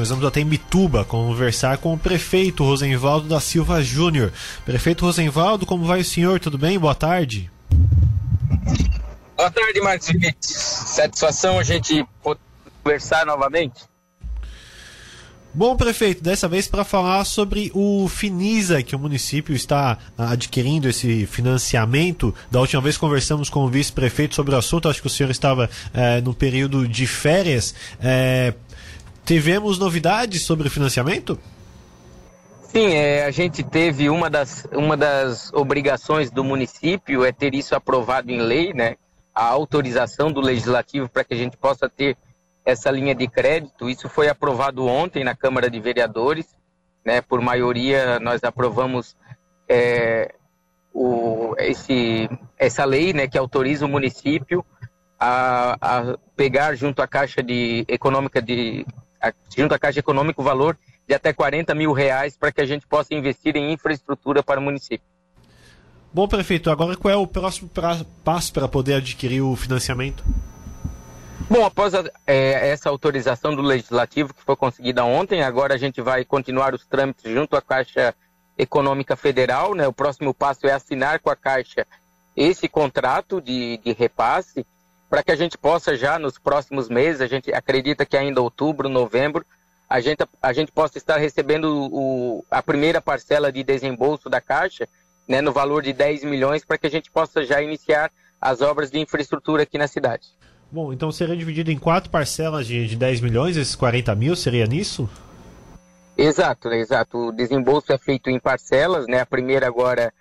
Nós vamos até Mituba conversar com o prefeito Rosenvaldo da Silva Júnior. Prefeito Rosenvaldo, como vai o senhor? Tudo bem? Boa tarde. Boa tarde, Marcos Satisfação a gente poder conversar novamente. Bom, prefeito, dessa vez para falar sobre o Finisa, que o município está adquirindo esse financiamento. Da última vez conversamos com o vice-prefeito sobre o assunto, acho que o senhor estava é, no período de férias. É, Tivemos novidades sobre o financiamento? Sim, é, a gente teve uma das, uma das obrigações do município é ter isso aprovado em lei, né? A autorização do legislativo para que a gente possa ter essa linha de crédito. Isso foi aprovado ontem na Câmara de Vereadores, né? Por maioria nós aprovamos é, o, esse, essa lei, né? Que autoriza o município a, a pegar junto à Caixa de Econômica de junto à Caixa Econômica o valor de até 40 mil reais para que a gente possa investir em infraestrutura para o município. Bom, prefeito, agora qual é o próximo pra, passo para poder adquirir o financiamento? Bom, após a, é, essa autorização do Legislativo que foi conseguida ontem, agora a gente vai continuar os trâmites junto à Caixa Econômica Federal. Né? O próximo passo é assinar com a Caixa esse contrato de, de repasse para que a gente possa já nos próximos meses, a gente acredita que ainda outubro, novembro, a gente, a gente possa estar recebendo o, a primeira parcela de desembolso da Caixa, né, no valor de 10 milhões, para que a gente possa já iniciar as obras de infraestrutura aqui na cidade. Bom, então seria dividido em quatro parcelas de, de 10 milhões, esses 40 mil, seria nisso? Exato, exato. O desembolso é feito em parcelas, né? A primeira agora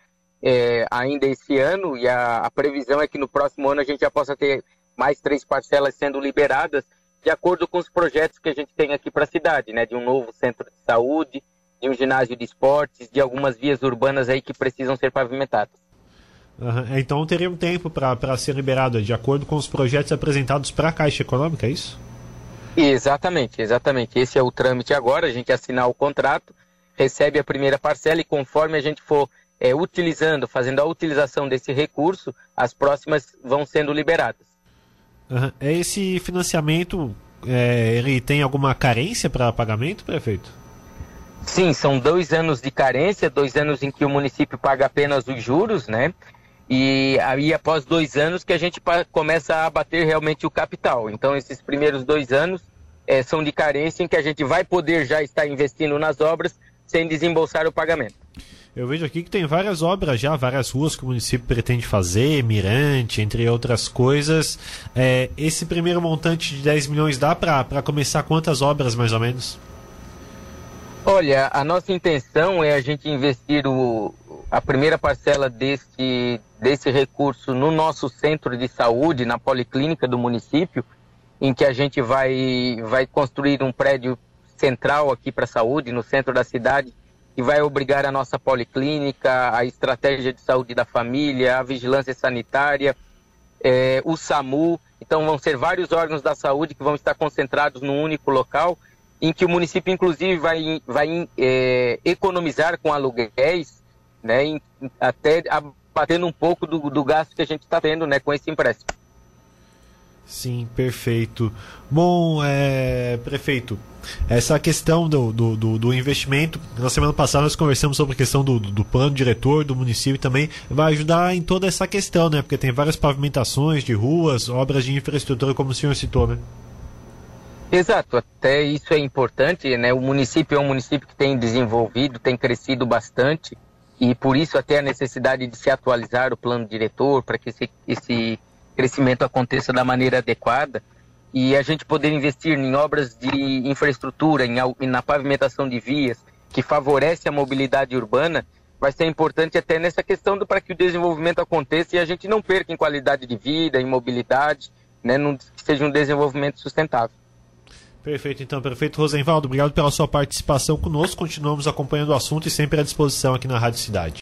é, ainda esse ano e a, a, previsão é que no próximo ano a gente já possa ter mais três parcelas sendo liberadas de acordo com os projetos que a gente tem aqui para a cidade, né? De um novo centro de saúde, de um ginásio de esportes, de algumas vias urbanas aí que precisam ser pavimentadas. Uhum. Então teria um tempo para ser liberado, de acordo com os projetos apresentados para a Caixa Econômica, é isso? Exatamente, exatamente. Esse é o trâmite agora, a gente assinar o contrato, recebe a primeira parcela e conforme a gente for é, utilizando, fazendo a utilização desse recurso, as próximas vão sendo liberadas. Uhum. Esse financiamento, é, ele tem alguma carência para pagamento, prefeito? Sim, são dois anos de carência, dois anos em que o município paga apenas os juros, né? E aí após dois anos que a gente começa a abater realmente o capital. Então esses primeiros dois anos é, são de carência em que a gente vai poder já estar investindo nas obras sem desembolsar o pagamento. Eu vejo aqui que tem várias obras já, várias ruas que o município pretende fazer, Mirante, entre outras coisas. É, esse primeiro montante de 10 milhões dá para começar quantas obras mais ou menos? Olha, a nossa intenção é a gente investir o, a primeira parcela desse, desse recurso no nosso centro de saúde, na policlínica do município, em que a gente vai, vai construir um prédio central aqui para a saúde, no centro da cidade, que vai obrigar a nossa policlínica, a estratégia de saúde da família, a vigilância sanitária, é, o SAMU. Então, vão ser vários órgãos da saúde que vão estar concentrados num único local, em que o município, inclusive, vai, vai é, economizar com aluguéis, né, em, até abatendo um pouco do, do gasto que a gente está tendo né, com esse empréstimo. Sim, perfeito. Bom, é, prefeito, essa questão do, do, do, do, investimento, na semana passada nós conversamos sobre a questão do, do plano diretor do município também, vai ajudar em toda essa questão, né? Porque tem várias pavimentações de ruas, obras de infraestrutura, como o senhor citou, né? Exato, até isso é importante, né? O município é um município que tem desenvolvido, tem crescido bastante e por isso até a necessidade de se atualizar o plano diretor para que esse, esse crescimento aconteça da maneira adequada e a gente poder investir em obras de infraestrutura, em, na pavimentação de vias, que favorece a mobilidade urbana, vai ser importante até nessa questão para que o desenvolvimento aconteça e a gente não perca em qualidade de vida, em mobilidade, né, que seja um desenvolvimento sustentável. Perfeito, então, perfeito. Rosenvaldo, obrigado pela sua participação conosco. Continuamos acompanhando o assunto e sempre à disposição aqui na Rádio Cidade.